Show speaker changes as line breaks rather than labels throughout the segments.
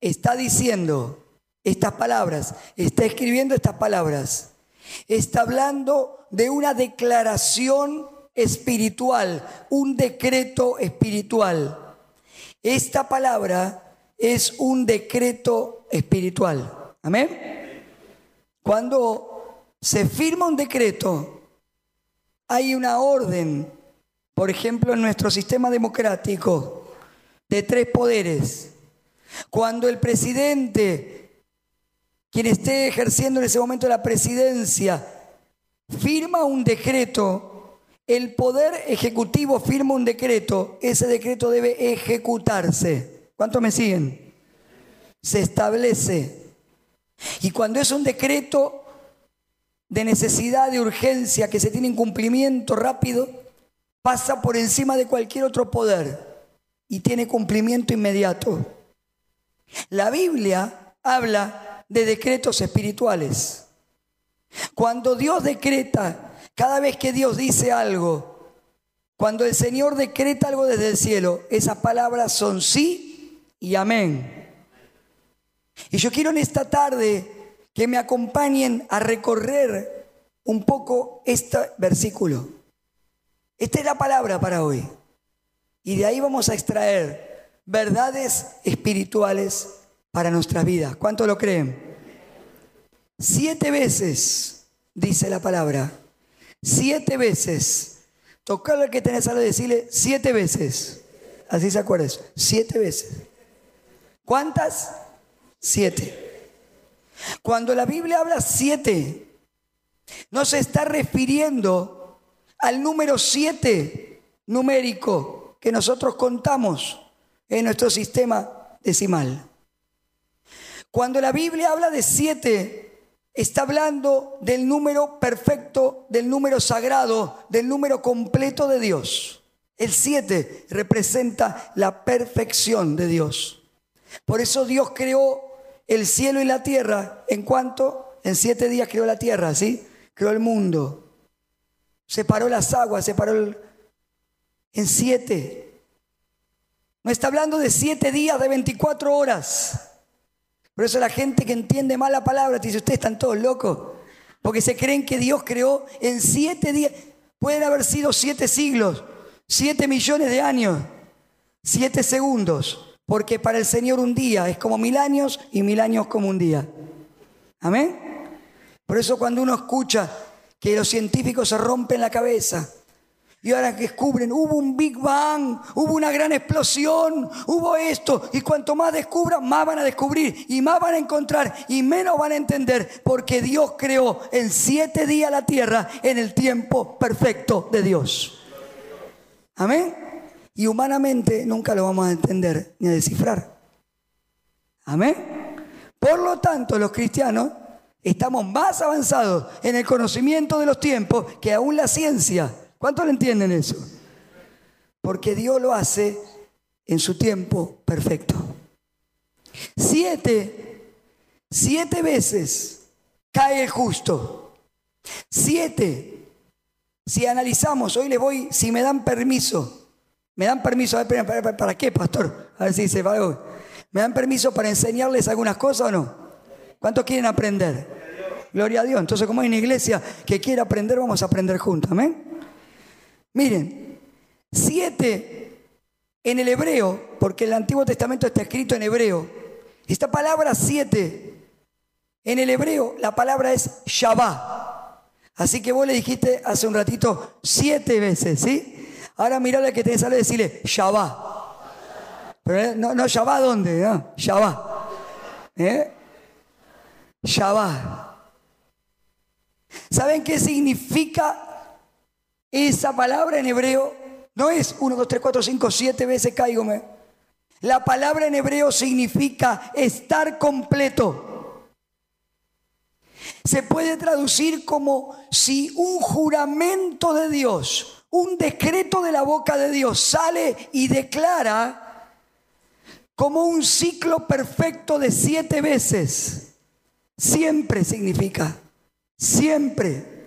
está diciendo estas palabras, está escribiendo estas palabras, está hablando de una declaración espiritual, un decreto espiritual. Esta palabra es un decreto espiritual. Amén. Cuando se firma un decreto, hay una orden, por ejemplo, en nuestro sistema democrático, de tres poderes. Cuando el presidente, quien esté ejerciendo en ese momento la presidencia, firma un decreto, el poder ejecutivo firma un decreto, ese decreto debe ejecutarse. ¿Cuántos me siguen? Se establece. Y cuando es un decreto de necesidad, de urgencia, que se tiene en cumplimiento rápido, pasa por encima de cualquier otro poder y tiene cumplimiento inmediato. La Biblia habla de decretos espirituales. Cuando Dios decreta, cada vez que Dios dice algo, cuando el Señor decreta algo desde el cielo, esas palabras son sí y amén. Y yo quiero en esta tarde que me acompañen a recorrer un poco este versículo. Esta es la palabra para hoy. Y de ahí vamos a extraer verdades espirituales para nuestras vidas. ¿Cuánto lo creen? Siete veces, dice la palabra. Siete veces. Tocarle al que tenés algo decirle siete veces. Así se acuerda Siete veces. ¿Cuántas? Siete. Cuando la Biblia habla siete, no se está refiriendo al número siete numérico que nosotros contamos en nuestro sistema decimal. Cuando la Biblia habla de siete, está hablando del número perfecto, del número sagrado, del número completo de Dios. El siete representa la perfección de Dios. Por eso Dios creó el cielo y la tierra en cuanto en siete días creó la tierra, ¿sí? Creó el mundo. Separó las aguas, separó el... en siete. No está hablando de siete días de 24 horas. Por eso la gente que entiende mal la palabra dice, ustedes están todos locos. Porque se creen que Dios creó en siete días. Pueden haber sido siete siglos, siete millones de años, siete segundos. Porque para el Señor un día es como mil años y mil años como un día. Amén. Por eso cuando uno escucha que los científicos se rompen la cabeza y ahora que descubren, hubo un Big Bang, hubo una gran explosión, hubo esto, y cuanto más descubran, más van a descubrir, y más van a encontrar, y menos van a entender, porque Dios creó en siete días la tierra en el tiempo perfecto de Dios. Amén y humanamente nunca lo vamos a entender ni a descifrar. Amén. Por lo tanto, los cristianos estamos más avanzados en el conocimiento de los tiempos que aún la ciencia. ¿Cuántos lo entienden eso? Porque Dios lo hace en su tiempo perfecto. Siete, siete veces cae el justo. Siete. Si analizamos, hoy les voy, si me dan permiso, ¿Me dan permiso? ¿Para qué, pastor? A ver si dice algo. ¿Me dan permiso para enseñarles algunas cosas o no? ¿Cuántos quieren aprender? Gloria a Dios. Entonces, como hay una iglesia que quiere aprender, vamos a aprender juntos. Amén. Miren, siete en el hebreo, porque el Antiguo Testamento está escrito en hebreo. Esta palabra siete, en el hebreo, la palabra es Shabbat. Así que vos le dijiste hace un ratito siete veces, ¿sí? Ahora mirale que te sale decirle Shabbat. Pero eh, no, no Shabbat dónde, ¿no? Shabbat. ¿Eh? Shabbat. ¿Saben qué significa esa palabra en hebreo? No es 1, 2, 3, 4, 5, 7 veces cáigome. La palabra en hebreo significa estar completo. Se puede traducir como si un juramento de Dios un decreto de la boca de Dios sale y declara como un ciclo perfecto de siete veces. Siempre significa, siempre.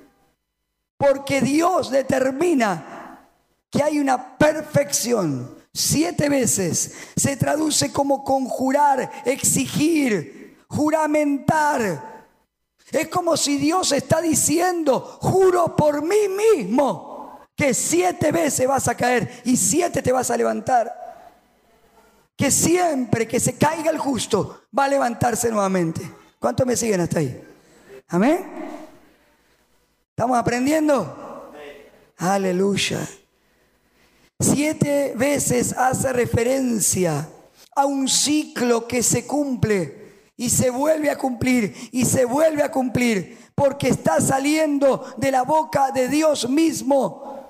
Porque Dios determina que hay una perfección. siete veces se traduce como conjurar, exigir, juramentar. Es como si Dios está diciendo, juro por mí mismo que siete veces vas a caer y siete te vas a levantar. Que siempre que se caiga el justo va a levantarse nuevamente. ¿Cuántos me siguen hasta ahí? Amén. ¿Estamos aprendiendo? Aleluya. Siete veces hace referencia a un ciclo que se cumple y se vuelve a cumplir y se vuelve a cumplir porque está saliendo de la boca de Dios mismo.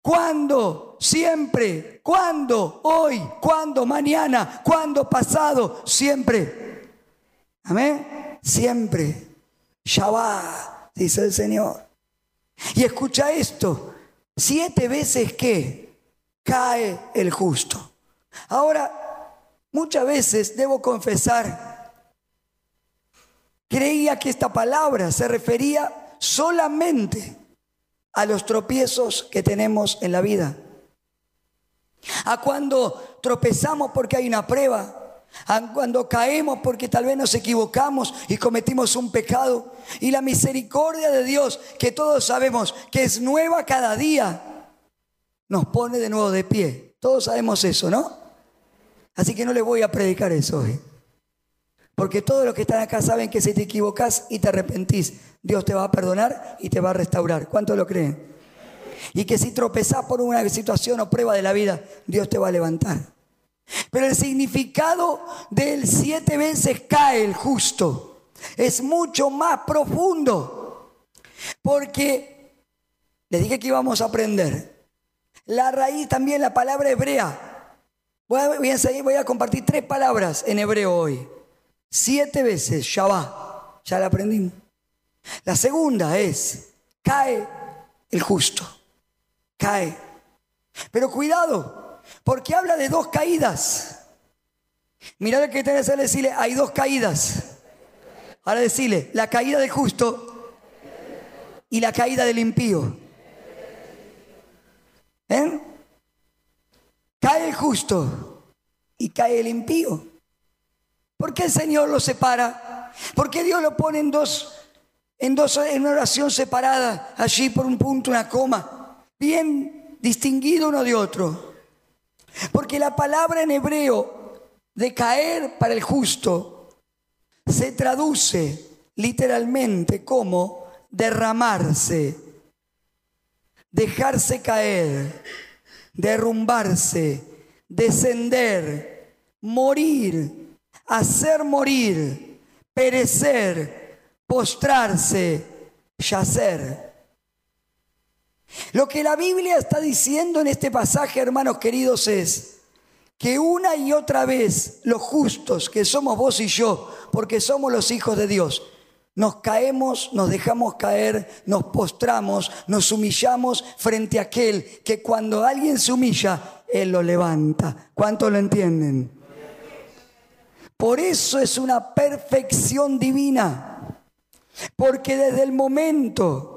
¿Cuándo? Siempre. ¿Cuándo? Hoy. ¿Cuándo? Mañana. ¿Cuándo? Pasado. Siempre. Amén. Siempre. Shabbat, dice el Señor. Y escucha esto. Siete veces que cae el justo. Ahora, muchas veces debo confesar, creía que esta palabra se refería solamente a los tropiezos que tenemos en la vida. A cuando tropezamos porque hay una prueba, cuando caemos porque tal vez nos equivocamos y cometimos un pecado. Y la misericordia de Dios, que todos sabemos que es nueva cada día, nos pone de nuevo de pie. Todos sabemos eso, ¿no? Así que no le voy a predicar eso hoy. Porque todos los que están acá saben que si te equivocas y te arrepentís, Dios te va a perdonar y te va a restaurar. ¿Cuántos lo creen? Y que si tropezás por una situación o prueba de la vida, Dios te va a levantar. Pero el significado del siete veces cae el justo es mucho más profundo. Porque les dije que íbamos a aprender la raíz también, la palabra hebrea. Voy a, voy a, compartir tres palabras en hebreo hoy. Siete veces, Shabbat. Ya la aprendimos. La segunda es, cae el justo. Cae. Pero cuidado, porque habla de dos caídas. Mirad lo que tenés que decirle, hay dos caídas. Ahora decirle, la caída del justo y la caída del impío. ¿Eh? Cae el justo y cae el impío. ¿Por qué el Señor lo separa? ¿Por qué Dios lo pone en dos, en dos, en una oración separada, allí por un punto, una coma, bien distinguido uno de otro? Porque la palabra en hebreo de caer para el justo se traduce literalmente como derramarse dejarse caer, derrumbarse, descender, morir, hacer morir, perecer, postrarse, yacer. Lo que la Biblia está diciendo en este pasaje, hermanos queridos, es que una y otra vez los justos, que somos vos y yo, porque somos los hijos de Dios, nos caemos, nos dejamos caer, nos postramos, nos humillamos frente a aquel que cuando alguien se humilla, Él lo levanta. ¿Cuánto lo entienden? Por eso es una perfección divina. Porque desde el momento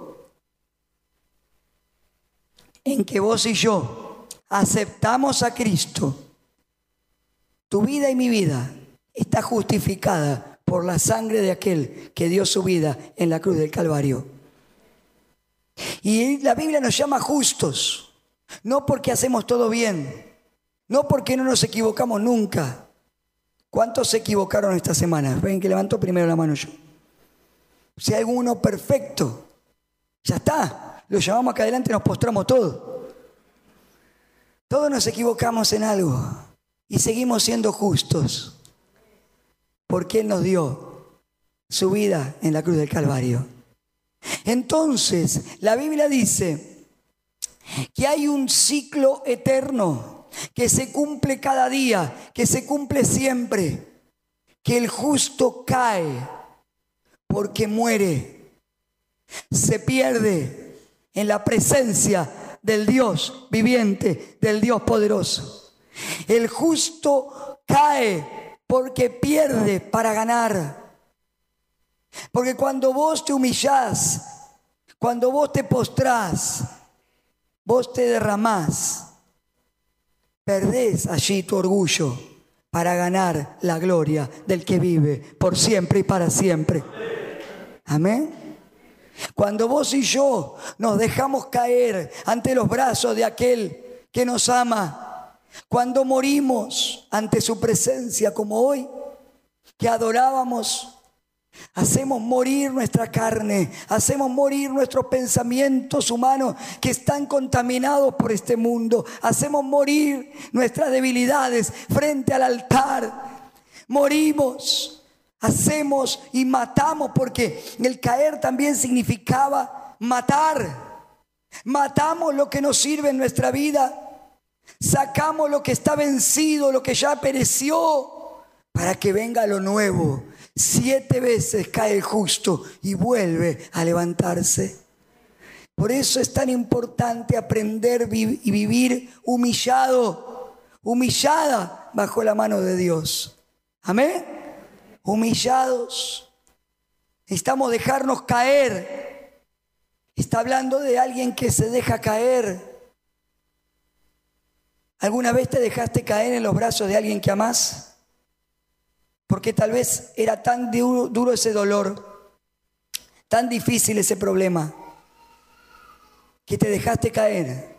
en que vos y yo aceptamos a Cristo, tu vida y mi vida está justificada por la sangre de aquel que dio su vida en la cruz del Calvario. Y la Biblia nos llama justos, no porque hacemos todo bien, no porque no nos equivocamos nunca. ¿Cuántos se equivocaron esta semana? Ven que levantó primero la mano yo. Si hay alguno perfecto, ya está. Lo llamamos acá adelante y nos postramos todos. Todos nos equivocamos en algo y seguimos siendo justos porque Él nos dio su vida en la cruz del Calvario. Entonces, la Biblia dice que hay un ciclo eterno que se cumple cada día, que se cumple siempre, que el justo cae porque muere, se pierde en la presencia del Dios viviente, del Dios poderoso. El justo cae porque pierde para ganar. Porque cuando vos te humillás, cuando vos te postrás, vos te derramás, perdés allí tu orgullo para ganar la gloria del que vive por siempre y para siempre. Amén. Cuando vos y yo nos dejamos caer ante los brazos de aquel que nos ama, cuando morimos ante su presencia como hoy, que adorábamos, Hacemos morir nuestra carne, hacemos morir nuestros pensamientos humanos que están contaminados por este mundo, hacemos morir nuestras debilidades frente al altar. Morimos, hacemos y matamos porque el caer también significaba matar. Matamos lo que nos sirve en nuestra vida, sacamos lo que está vencido, lo que ya pereció, para que venga lo nuevo Siete veces cae el justo y vuelve a levantarse. Por eso es tan importante aprender y vivir humillado, humillada bajo la mano de Dios. Amén. Humillados. Necesitamos dejarnos caer. Está hablando de alguien que se deja caer. ¿Alguna vez te dejaste caer en los brazos de alguien que amás? porque tal vez era tan duro, ese dolor, tan difícil ese problema, que te dejaste caer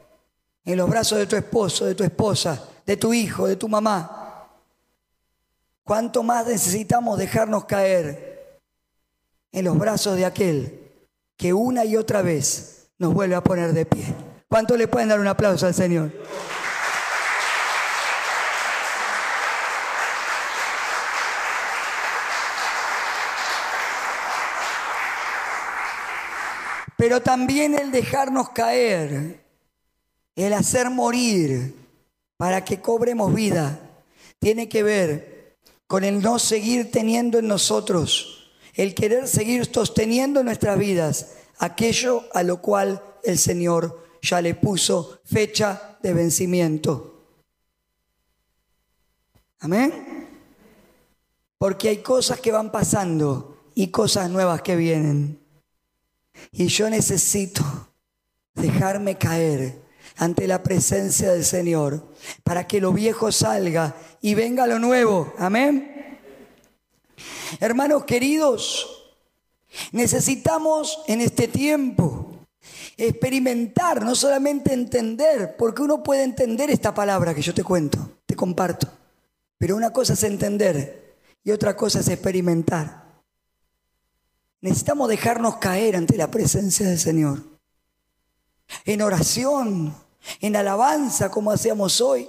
en los brazos de tu esposo, de tu esposa, de tu hijo, de tu mamá. ¿Cuánto más necesitamos dejarnos caer en los brazos de aquel que una y otra vez nos vuelve a poner de pie? ¿Cuánto le pueden dar un aplauso al Señor? pero también el dejarnos caer, el hacer morir para que cobremos vida, tiene que ver con el no seguir teniendo en nosotros, el querer seguir sosteniendo nuestras vidas aquello a lo cual el Señor ya le puso fecha de vencimiento. Amén. Porque hay cosas que van pasando y cosas nuevas que vienen. Y yo necesito dejarme caer ante la presencia del Señor para que lo viejo salga y venga lo nuevo. Amén. Hermanos queridos, necesitamos en este tiempo experimentar, no solamente entender, porque uno puede entender esta palabra que yo te cuento, te comparto, pero una cosa es entender y otra cosa es experimentar. Necesitamos dejarnos caer ante la presencia del Señor. En oración, en alabanza como hacíamos hoy,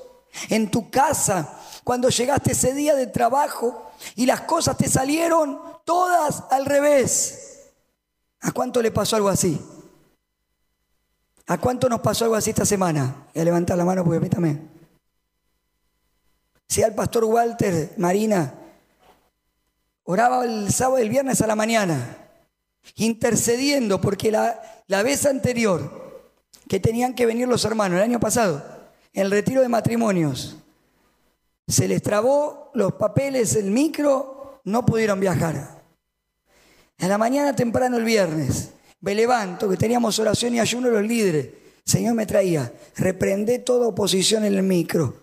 en tu casa, cuando llegaste ese día de trabajo y las cosas te salieron todas al revés. ¿A cuánto le pasó algo así? ¿A cuánto nos pasó algo así esta semana? Voy a levantar la mano porque a. Si al pastor Walter Marina oraba el sábado y el viernes a la mañana intercediendo, porque la, la vez anterior que tenían que venir los hermanos, el año pasado, en el retiro de matrimonios, se les trabó los papeles, el micro, no pudieron viajar. En la mañana temprano el viernes, me levanto, que teníamos oración y ayuno los líderes. Señor me traía, reprendé toda oposición en el micro.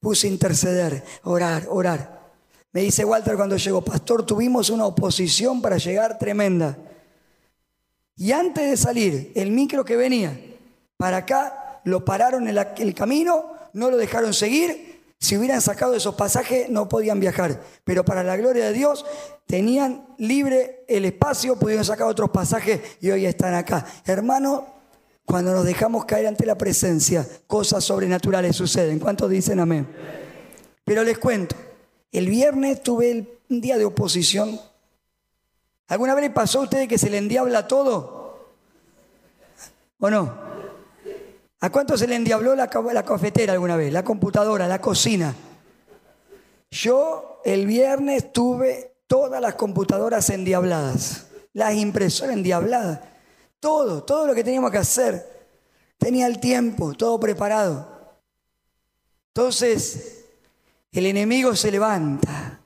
Puse a interceder, orar, orar. Me dice Walter cuando llegó, pastor, tuvimos una oposición para llegar tremenda. Y antes de salir, el micro que venía para acá, lo pararon en el camino, no lo dejaron seguir. Si hubieran sacado esos pasajes, no podían viajar. Pero para la gloria de Dios, tenían libre el espacio, pudieron sacar otros pasajes y hoy están acá. Hermano, cuando nos dejamos caer ante la presencia, cosas sobrenaturales suceden. ¿Cuántos dicen amén? Pero les cuento, el viernes tuve un día de oposición ¿Alguna vez pasó a usted que se le endiabla todo? ¿O no? ¿A cuánto se le endiabló la, la cafetera alguna vez? La computadora, la cocina. Yo el viernes tuve todas las computadoras endiabladas, las impresoras endiabladas, todo, todo lo que teníamos que hacer. Tenía el tiempo, todo preparado. Entonces, el enemigo se levanta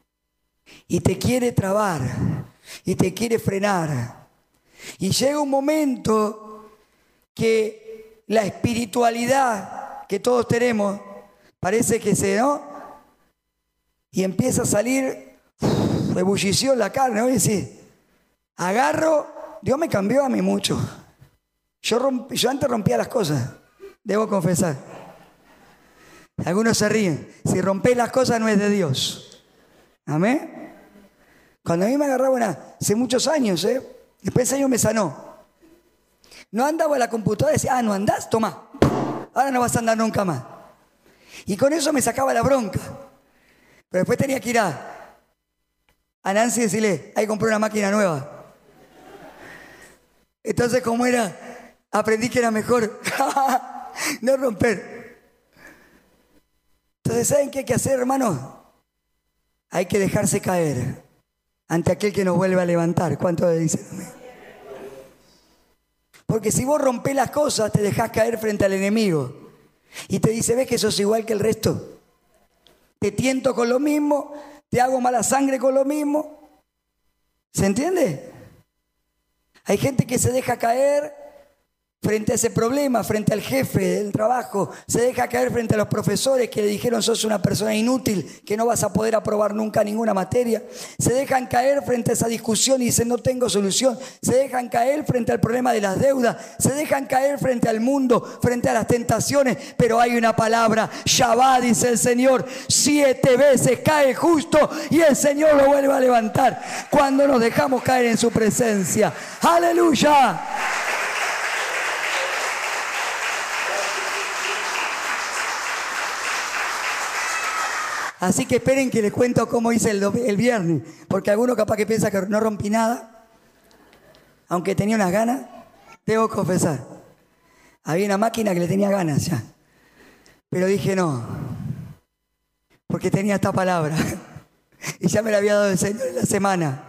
y te quiere trabar y te quiere frenar. Y llega un momento que la espiritualidad que todos tenemos parece que se, ¿no? Y empieza a salir uf, ebullición la carne. Oye, sí, agarro, Dios me cambió a mí mucho. Yo, romp- yo antes rompía las cosas, debo confesar. Algunos se ríen. Si rompés las cosas no es de Dios. Amén. Cuando a mí me agarraba una, hace muchos años, ¿eh? después ese año me sanó. No andaba la computadora y decía, ah, no andás, toma. Ahora no vas a andar nunca más. Y con eso me sacaba la bronca. Pero después tenía que ir a, a Nancy y decirle, ahí compré una máquina nueva. Entonces, como era, aprendí que era mejor no romper. Entonces, ¿saben qué hay que hacer, hermanos? Hay que dejarse caer ante aquel que nos vuelve a levantar. ¿Cuánto dicen? Porque si vos rompés las cosas, te dejás caer frente al enemigo. Y te dice, ves que sos igual que el resto. Te tiento con lo mismo, te hago mala sangre con lo mismo. ¿Se entiende? Hay gente que se deja caer frente a ese problema, frente al jefe del trabajo, se deja caer frente a los profesores que le dijeron sos una persona inútil, que no vas a poder aprobar nunca ninguna materia, se dejan caer frente a esa discusión y dicen no tengo solución, se dejan caer frente al problema de las deudas, se dejan caer frente al mundo, frente a las tentaciones, pero hay una palabra, Shabbat dice el Señor, siete veces cae justo y el Señor lo vuelve a levantar cuando nos dejamos caer en su presencia. Aleluya. Así que esperen que les cuento cómo hice el, el viernes, porque alguno capaz que piensa que no rompí nada, aunque tenía unas ganas, debo confesar. Había una máquina que le tenía ganas ya, pero dije no, porque tenía esta palabra y ya me la había dado el Señor en la semana.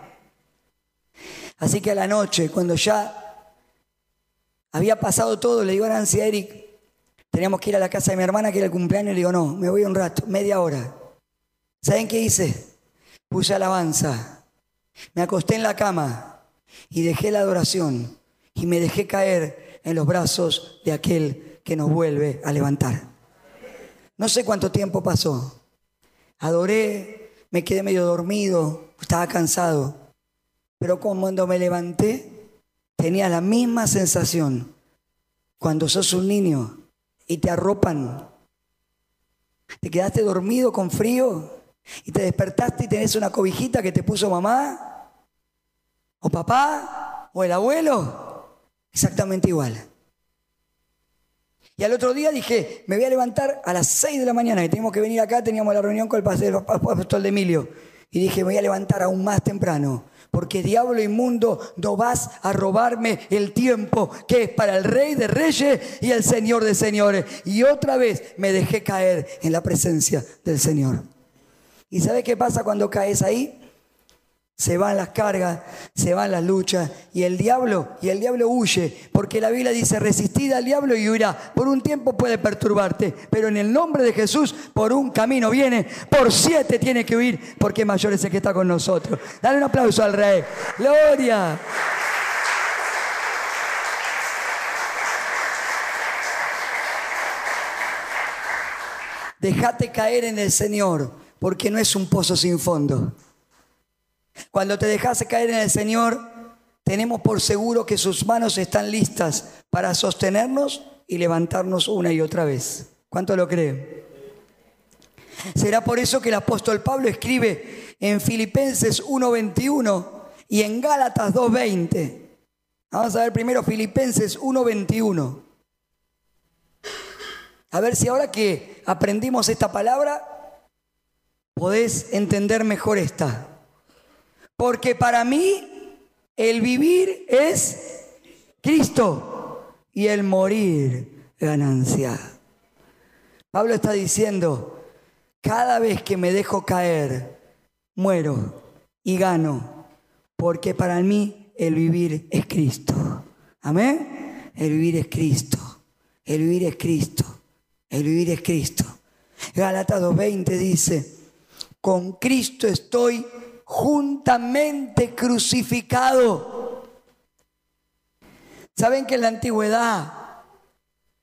Así que a la noche, cuando ya había pasado todo, le digo a Nancy a Eric, teníamos que ir a la casa de mi hermana que era el cumpleaños, le digo, no, me voy un rato, media hora. ¿Saben qué hice? Puse alabanza, me acosté en la cama y dejé la adoración y me dejé caer en los brazos de aquel que nos vuelve a levantar. No sé cuánto tiempo pasó. Adoré, me quedé medio dormido, estaba cansado. Pero cuando me levanté, tenía la misma sensación. Cuando sos un niño y te arropan, te quedaste dormido con frío y te despertaste y tenés una cobijita que te puso mamá o papá o el abuelo. Exactamente igual. Y al otro día dije, me voy a levantar a las 6 de la mañana y teníamos que venir acá, teníamos la reunión con el pastor de Emilio. Y dije, me voy a levantar aún más temprano, porque diablo inmundo, no vas a robarme el tiempo que es para el rey de reyes y el señor de señores. Y otra vez me dejé caer en la presencia del Señor. ¿Y sabes qué pasa cuando caes ahí? Se van las cargas, se van las luchas y el diablo, y el diablo huye, porque la Biblia dice, resistid al diablo y huirá. Por un tiempo puede perturbarte, pero en el nombre de Jesús, por un camino viene, por siete tiene que huir, porque mayor es el que está con nosotros. Dale un aplauso al rey. Gloria. Déjate caer en el Señor, porque no es un pozo sin fondo. Cuando te dejas caer en el Señor, tenemos por seguro que sus manos están listas para sostenernos y levantarnos una y otra vez. ¿Cuánto lo creen? Será por eso que el apóstol Pablo escribe en Filipenses 1.21 y en Gálatas 2.20. Vamos a ver primero Filipenses 1.21. A ver si ahora que aprendimos esta palabra, podés entender mejor esta. Porque para mí el vivir es Cristo y el morir ganancia. Pablo está diciendo, cada vez que me dejo caer, muero y gano, porque para mí el vivir es Cristo. Amén. El vivir es Cristo. El vivir es Cristo. El vivir es Cristo. Gálatas 2.20 dice, con Cristo estoy juntamente crucificado. ¿Saben que en la antigüedad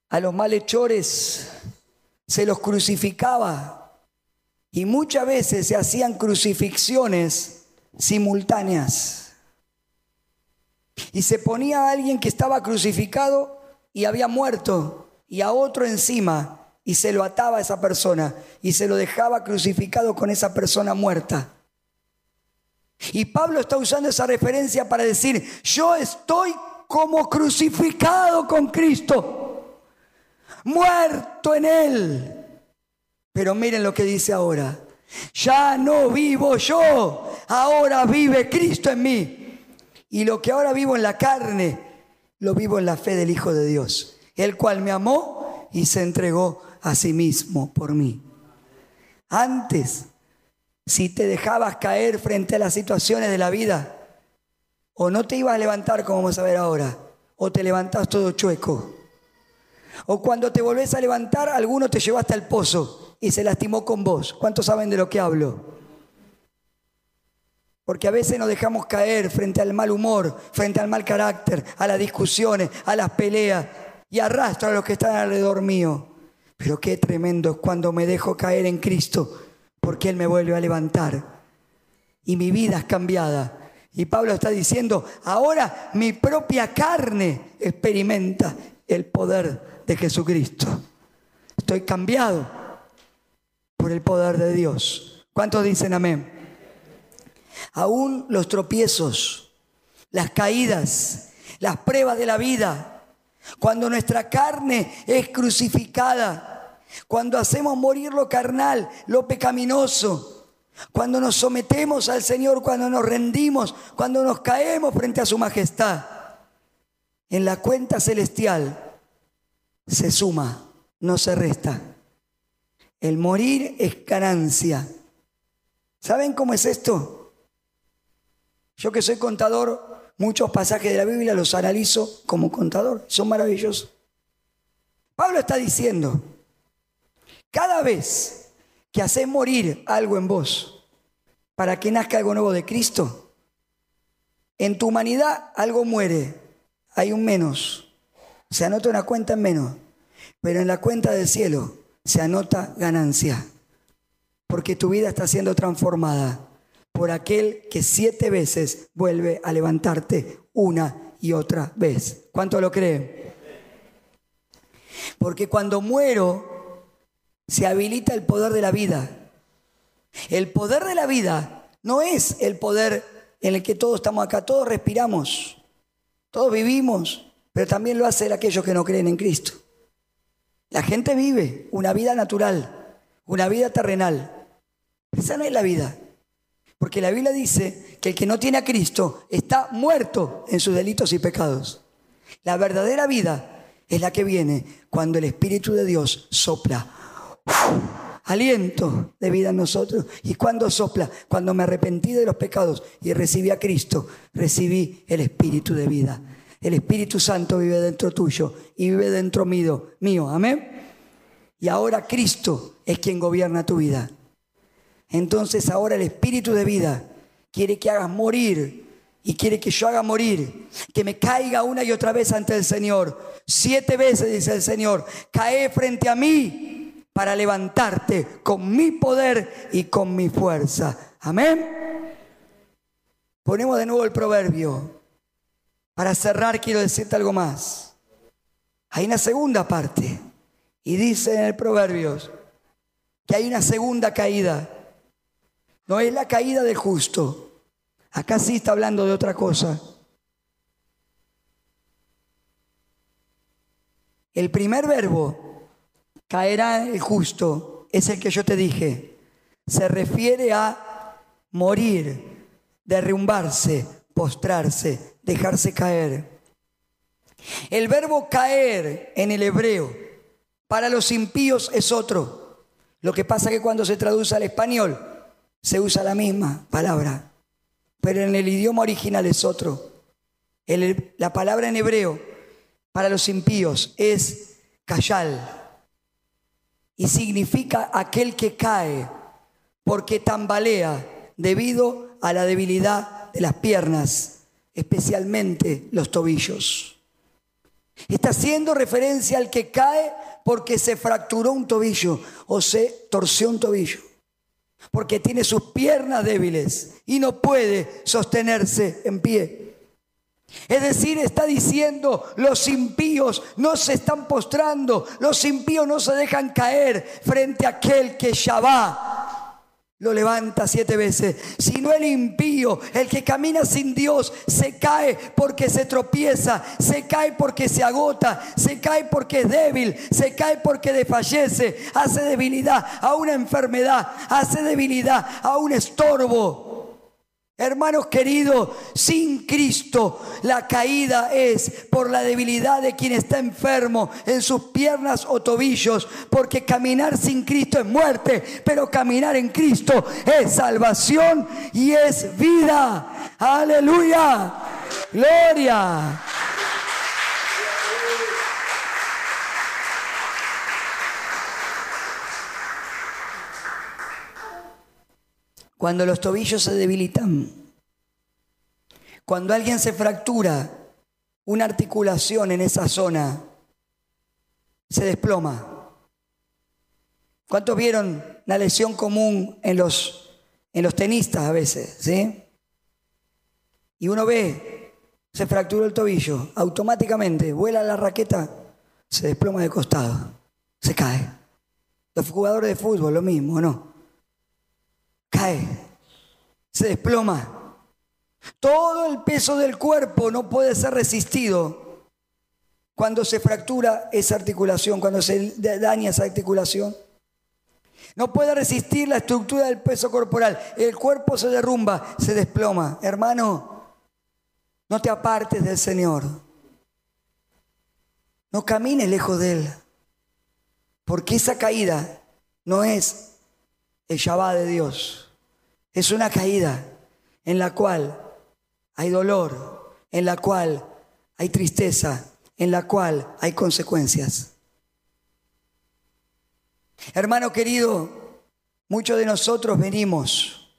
a los malhechores se los crucificaba y muchas veces se hacían crucifixiones simultáneas. Y se ponía a alguien que estaba crucificado y había muerto y a otro encima y se lo ataba a esa persona y se lo dejaba crucificado con esa persona muerta. Y Pablo está usando esa referencia para decir, yo estoy como crucificado con Cristo, muerto en Él. Pero miren lo que dice ahora, ya no vivo yo, ahora vive Cristo en mí. Y lo que ahora vivo en la carne, lo vivo en la fe del Hijo de Dios, el cual me amó y se entregó a sí mismo por mí. Antes, si te dejabas caer frente a las situaciones de la vida, o no te ibas a levantar como vamos a ver ahora, o te levantás todo chueco. O cuando te volvés a levantar, alguno te llevó hasta el pozo y se lastimó con vos. ¿Cuántos saben de lo que hablo? Porque a veces nos dejamos caer frente al mal humor, frente al mal carácter, a las discusiones, a las peleas y arrastro a los que están alrededor mío. Pero qué tremendo es cuando me dejo caer en Cristo, porque Él me vuelve a levantar. Y mi vida es cambiada. Y Pablo está diciendo, ahora mi propia carne experimenta el poder de Jesucristo. Estoy cambiado por el poder de Dios. ¿Cuántos dicen amén? Aún los tropiezos, las caídas, las pruebas de la vida, cuando nuestra carne es crucificada, cuando hacemos morir lo carnal, lo pecaminoso, cuando nos sometemos al Señor, cuando nos rendimos, cuando nos caemos frente a su majestad, en la cuenta celestial se suma, no se resta. El morir es ganancia. ¿Saben cómo es esto? Yo que soy contador, muchos pasajes de la Biblia los analizo como contador, son maravillosos. Pablo está diciendo, cada vez que haces morir algo en vos para que nazca algo nuevo de Cristo, en tu humanidad algo muere, hay un menos, se anota una cuenta en menos, pero en la cuenta del cielo se anota ganancia, porque tu vida está siendo transformada por aquel que siete veces vuelve a levantarte una y otra vez. ¿Cuánto lo creen? Porque cuando muero, se habilita el poder de la vida. El poder de la vida no es el poder en el que todos estamos acá, todos respiramos, todos vivimos, pero también lo hacen aquellos que no creen en Cristo. La gente vive una vida natural, una vida terrenal. Esa no es la vida. Porque la Biblia dice que el que no tiene a Cristo está muerto en sus delitos y pecados. La verdadera vida es la que viene cuando el Espíritu de Dios sopla aliento de vida en nosotros. ¿Y cuando sopla? Cuando me arrepentí de los pecados y recibí a Cristo, recibí el Espíritu de vida. El Espíritu Santo vive dentro tuyo y vive dentro mío. mío. Amén. Y ahora Cristo es quien gobierna tu vida. Entonces ahora el Espíritu de vida quiere que hagas morir y quiere que yo haga morir, que me caiga una y otra vez ante el Señor. Siete veces, dice el Señor, cae frente a mí para levantarte con mi poder y con mi fuerza. Amén. Ponemos de nuevo el proverbio. Para cerrar quiero decirte algo más. Hay una segunda parte. Y dice en el proverbio que hay una segunda caída. No es la caída del justo. Acá sí está hablando de otra cosa. El primer verbo caerá el justo, es el que yo te dije. Se refiere a morir, derrumbarse, postrarse, dejarse caer. El verbo caer en el hebreo para los impíos es otro. Lo que pasa es que cuando se traduce al español se usa la misma palabra, pero en el idioma original es otro. la palabra en hebreo para los impíos es kayal y significa aquel que cae porque tambalea debido a la debilidad de las piernas, especialmente los tobillos. Está haciendo referencia al que cae porque se fracturó un tobillo o se torció un tobillo. Porque tiene sus piernas débiles y no puede sostenerse en pie. Es decir, está diciendo, los impíos no se están postrando, los impíos no se dejan caer frente a aquel que va lo levanta siete veces. Si no el impío, el que camina sin Dios, se cae porque se tropieza, se cae porque se agota, se cae porque es débil, se cae porque desfallece, hace debilidad a una enfermedad, hace debilidad a un estorbo. Hermanos queridos, sin Cristo la caída es por la debilidad de quien está enfermo en sus piernas o tobillos, porque caminar sin Cristo es muerte, pero caminar en Cristo es salvación y es vida. Aleluya. Gloria. Cuando los tobillos se debilitan, cuando alguien se fractura una articulación en esa zona, se desploma. ¿Cuántos vieron la lesión común en los, en los tenistas a veces? ¿sí? Y uno ve, se fracturó el tobillo, automáticamente vuela la raqueta, se desploma de costado, se cae. Los jugadores de fútbol, lo mismo, ¿no? Cae, se desploma. Todo el peso del cuerpo no puede ser resistido cuando se fractura esa articulación, cuando se daña esa articulación. No puede resistir la estructura del peso corporal. El cuerpo se derrumba, se desploma. Hermano, no te apartes del Señor. No camines lejos de Él. Porque esa caída no es el Shabbat de Dios. Es una caída en la cual hay dolor, en la cual hay tristeza, en la cual hay consecuencias. Hermano querido, muchos de nosotros venimos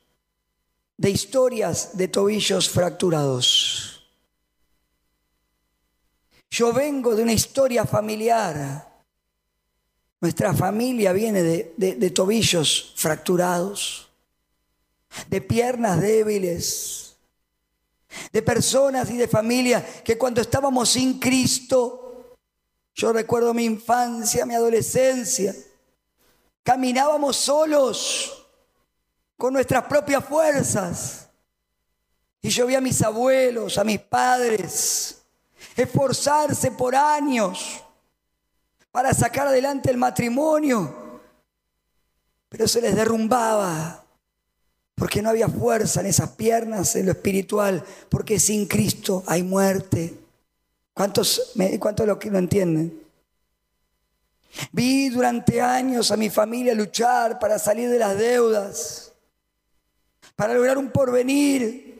de historias de tobillos fracturados. Yo vengo de una historia familiar nuestra familia viene de, tobillos fracturados, de piernas débiles, de personas y de familia que cuando estábamos sin Cristo, yo recuerdo mi infancia, mi adolescencia, caminábamos solos con nuestras propias fuerzas. Y yo vi a mis abuelos, a mis padres, esforzarse por años para sacar adelante el matrimonio, pero se les derrumbaba porque no había fuerza en esas piernas, en lo espiritual, porque sin Cristo hay muerte. ¿Cuántos, cuántos lo, lo entienden? Vi durante años a mi familia luchar para salir de las deudas, para lograr un porvenir,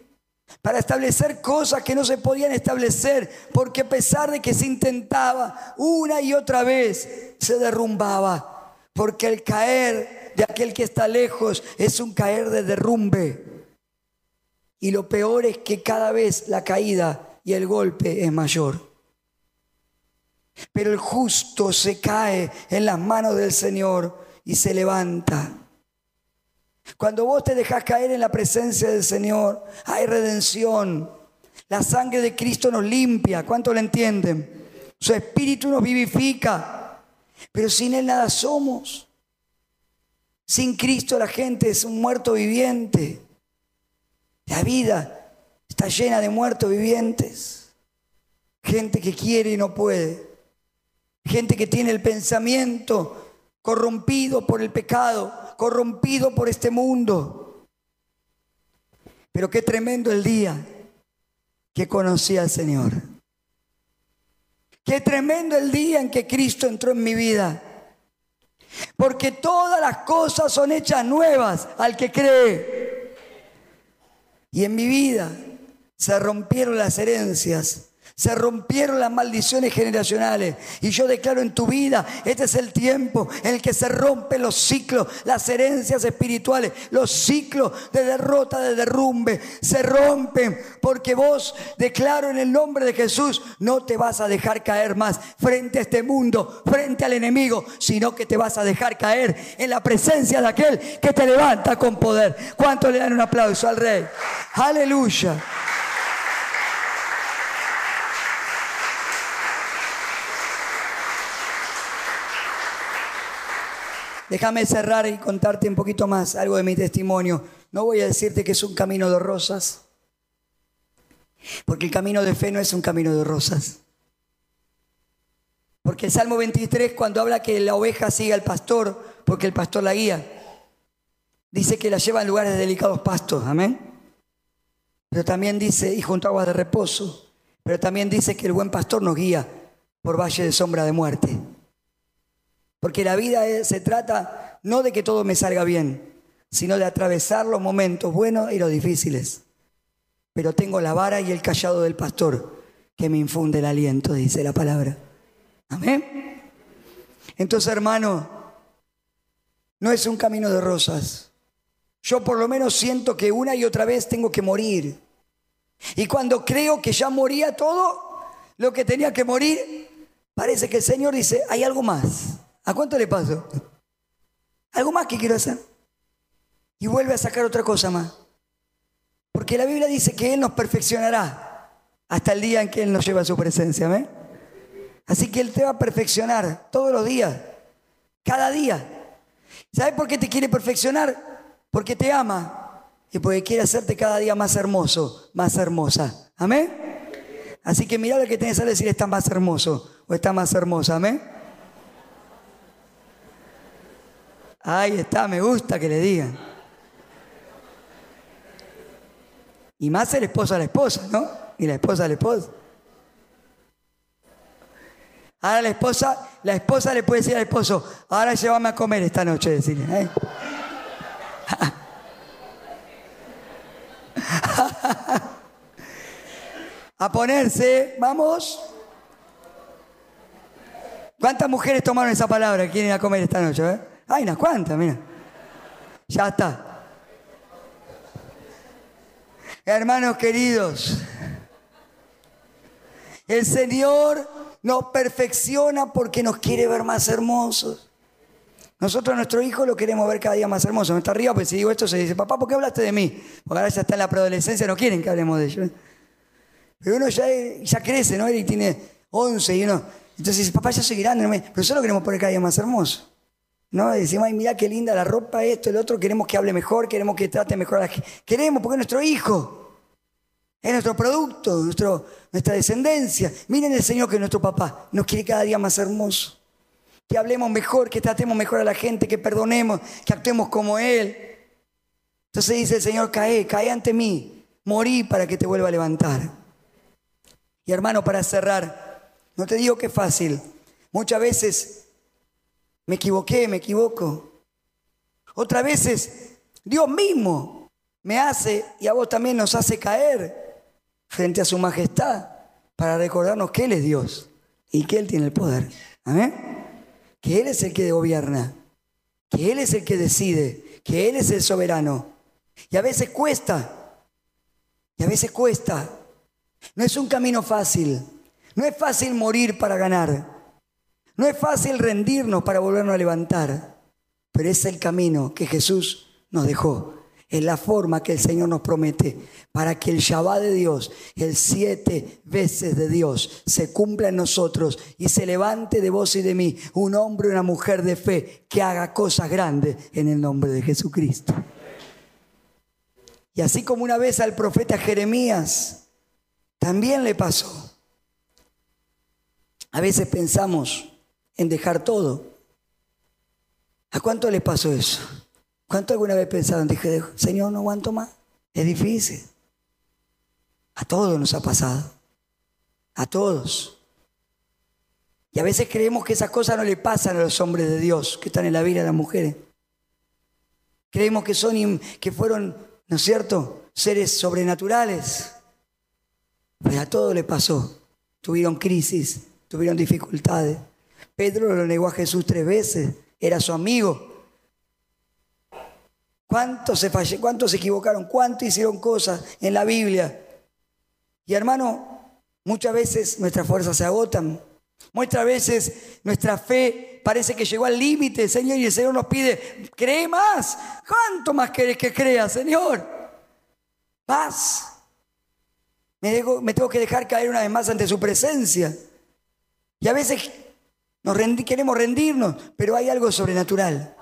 para establecer cosas que no se podían establecer, porque a pesar de que se intentaba una y otra vez, se derrumbaba, porque el caer de aquel que está lejos es un caer de derrumbe. Y lo peor es que cada vez la caída y el golpe es mayor. Pero el justo se cae en las manos del Señor y se levanta. Cuando vos te dejas caer en la presencia del Señor, hay redención. La sangre de Cristo nos limpia. ¿Cuánto lo entienden? Su espíritu nos vivifica. Pero sin Él nada somos. Sin Cristo la gente es un muerto viviente. La vida está llena de muertos vivientes. Gente que quiere y no puede. Gente que tiene el pensamiento corrompido por el pecado corrompido por este mundo. Pero qué tremendo el día que conocí al Señor. Qué tremendo el día en que Cristo entró en mi vida. Porque todas las cosas son hechas nuevas al que cree. Y en mi vida se rompieron las herencias Se rompieron las maldiciones generacionales. Y yo declaro en tu vida, este es el tiempo en el que se rompen los ciclos, las herencias espirituales, los ciclos de derrota, de derrumbe. Se rompen porque vos, declaro en el nombre de Jesús, no te vas a dejar caer más frente a este mundo, frente al enemigo, sino que te vas a dejar caer en la presencia de aquel que te levanta con poder. ¿Cuánto le dan un aplauso al rey? Aleluya. Déjame cerrar y contarte un poquito más algo de mi testimonio. No voy a decirte que es un camino de rosas, porque el camino de fe no es un camino de rosas. Porque el Salmo 23, cuando habla que la oveja sigue al pastor, porque el pastor la guía, dice que la lleva en lugares de delicados pastos, amén. Pero también dice, y junto a aguas de reposo, pero también dice que el buen pastor nos guía por valle de sombra de muerte. Porque la vida se trata no de que todo me salga bien, sino de atravesar los momentos buenos y los difíciles. Pero tengo la vara y el callado del pastor que me infunde el aliento, dice la palabra. Amén. Entonces, hermano, no es un camino de rosas. Yo por lo menos siento que una y otra vez tengo que morir. Y cuando creo que ya moría todo lo que tenía que morir, parece que el Señor dice, hay algo más. ¿A cuánto le paso? ¿Algo más que quiero hacer? Y vuelve a sacar otra cosa más. Porque la Biblia dice que Él nos perfeccionará hasta el día en que Él nos lleva a su presencia. ¿ves? Así que Él te va a perfeccionar todos los días, cada día. ¿Sabes por qué te quiere perfeccionar? Porque te ama y porque quiere hacerte cada día más hermoso, más hermosa. Amén. Así que mira lo que tienes que decir, está más hermoso o está más hermosa. Amén. Ahí está, me gusta que le digan. Y más el esposo a la esposa, ¿no? Y la esposa al esposo. Ahora la esposa, la esposa le puede decir al esposo, ahora llévame a comer esta noche, decirle. ¿eh? a ponerse, vamos. ¿Cuántas mujeres tomaron esa palabra? Quieren a comer esta noche, ¿eh? Hay unas cuantas, mira. Ya está. Hermanos queridos, el Señor nos perfecciona porque nos quiere ver más hermosos. Nosotros a nuestro hijo lo queremos ver cada día más hermoso. No está arriba, pues si digo esto se dice, papá, ¿por qué hablaste de mí? Porque ahora ya está en la preadolescencia, no quieren que hablemos de ellos. Pero uno ya, ya crece, ¿no? Y tiene 11 y uno... Entonces dice, papá, ya soy grande, pero solo queremos poner cada día más hermoso. ¿No? Decimos, ay, mira qué linda la ropa, esto, el otro, queremos que hable mejor, queremos que trate mejor a la gente. Queremos, porque es nuestro hijo, es nuestro producto, nuestro, nuestra descendencia. Miren el Señor que es nuestro papá, nos quiere cada día más hermoso. Que hablemos mejor, que tratemos mejor a la gente, que perdonemos, que actuemos como Él. Entonces dice el Señor, cae, cae ante mí, morí para que te vuelva a levantar. Y hermano, para cerrar, no te digo que es fácil. Muchas veces me equivoqué, me equivoco. Otras veces Dios mismo me hace y a vos también nos hace caer frente a su majestad para recordarnos que Él es Dios y que Él tiene el poder. Amén. Que Él es el que gobierna, que Él es el que decide, que Él es el soberano. Y a veces cuesta, y a veces cuesta. No es un camino fácil, no es fácil morir para ganar. No es fácil rendirnos para volvernos a levantar, pero es el camino que Jesús nos dejó. Es la forma que el Señor nos promete para que el Shabbat de Dios, el siete veces de Dios, se cumpla en nosotros y se levante de vos y de mí un hombre y una mujer de fe que haga cosas grandes en el nombre de Jesucristo. Y así como una vez al profeta Jeremías, también le pasó. A veces pensamos, en dejar todo. ¿A cuánto les pasó eso? ¿Cuánto alguna vez pensaron, dije, Señor, no aguanto más? Es difícil. A todos nos ha pasado. A todos. Y a veces creemos que esas cosas no le pasan a los hombres de Dios que están en la vida de las mujeres. Creemos que son que fueron, ¿no es cierto?, seres sobrenaturales. Pero a todos le pasó tuvieron crisis, tuvieron dificultades. Pedro lo negó a Jesús tres veces, era su amigo. ¿Cuántos se, cuántos se equivocaron? ¿Cuántos hicieron cosas en la Biblia? Y hermano, muchas veces nuestras fuerzas se agotan. Muchas veces nuestra fe parece que llegó al límite, Señor, y el Señor nos pide, cree más. ¿Cuánto más querés que crea, Señor? Paz. Me, me, tengo que dejar caer una vez más ante su presencia. Y a veces nos queremos rendirnos, pero hay algo sobrenatural.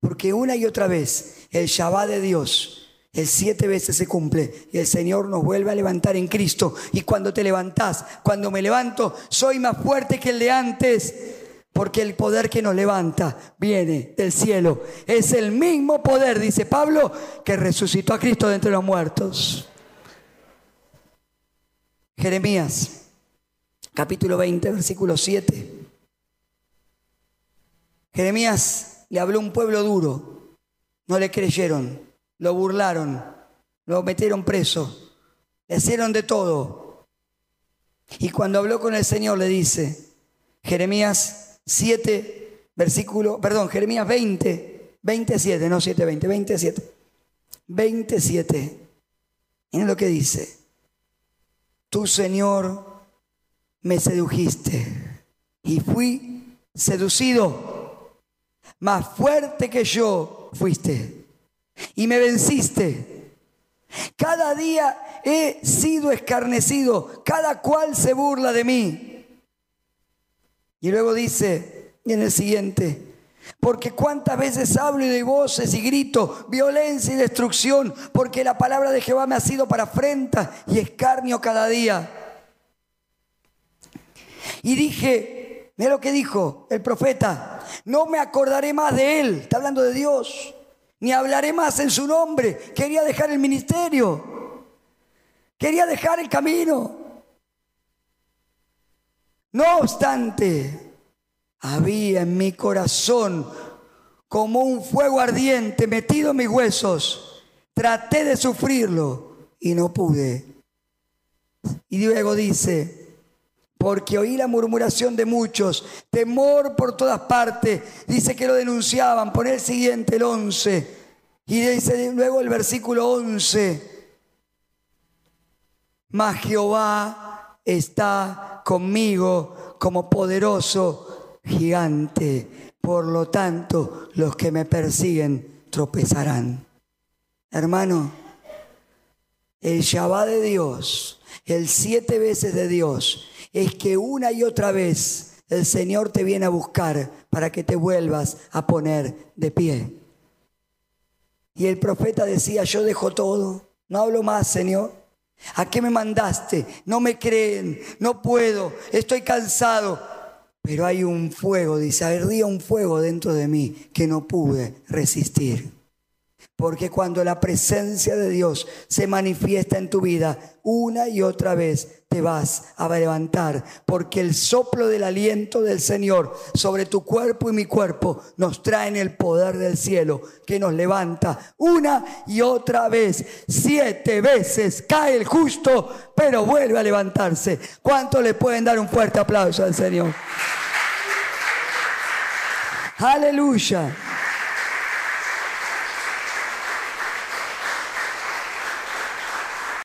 Porque una y otra vez el Shabbat de Dios el siete veces se cumple y el Señor nos vuelve a levantar en Cristo. Y cuando te levantás, cuando me levanto, soy más fuerte que el de antes. Porque el poder que nos levanta viene del cielo. Es el mismo poder, dice Pablo, que resucitó a Cristo de entre los muertos. Jeremías, capítulo 20, versículo 7. Jeremías le habló a un pueblo duro. No le creyeron lo burlaron, lo metieron preso, le hicieron de todo. Y cuando habló con el Señor le dice, Jeremías 7, versículo, perdón, Jeremías 20, 27, no 7, 20, 27, 27. Miren lo que dice, tú Señor me sedujiste y fui seducido, más fuerte que yo fuiste y me venciste. Cada día he sido escarnecido, cada cual se burla de mí. Y luego dice en el siguiente, porque cuántas veces hablo y de voces y grito, violencia y destrucción, porque la palabra de Jehová me ha sido para afrenta y escarnio cada día. Y dije, mira lo que dijo el profeta, no me acordaré más de él, está hablando de Dios ni hablaré más en su nombre. Quería dejar el ministerio. Quería dejar el camino. No obstante, había en mi corazón como un fuego ardiente metido en mis huesos. Traté de sufrirlo y no pude. Y luego dice, porque oí la murmuración de muchos, temor por todas partes. Dice que lo denunciaban. Pon el siguiente, el 11. Y dice luego el versículo 11. Mas Jehová está conmigo como poderoso gigante. Por lo tanto, los que me persiguen tropezarán. Hermano, el Shabbat de Dios, el siete veces de Dios, es que una y otra vez el Señor te viene a buscar para que te vuelvas a poner de pie. Y el profeta decía, yo dejo todo, no hablo más, Señor. ¿A qué me mandaste? No me creen, no puedo, estoy cansado. Pero hay un fuego, dice, ardía un fuego dentro de mí que no pude resistir. Porque cuando la presencia de Dios se manifiesta en tu vida, una y otra vez te vas a levantar. Porque el soplo del aliento del Señor sobre tu cuerpo y mi cuerpo nos trae en el poder del cielo que nos levanta una y otra vez. Siete veces cae el justo, pero vuelve a levantarse. ¿Cuánto le pueden dar un fuerte aplauso al Señor? Aleluya.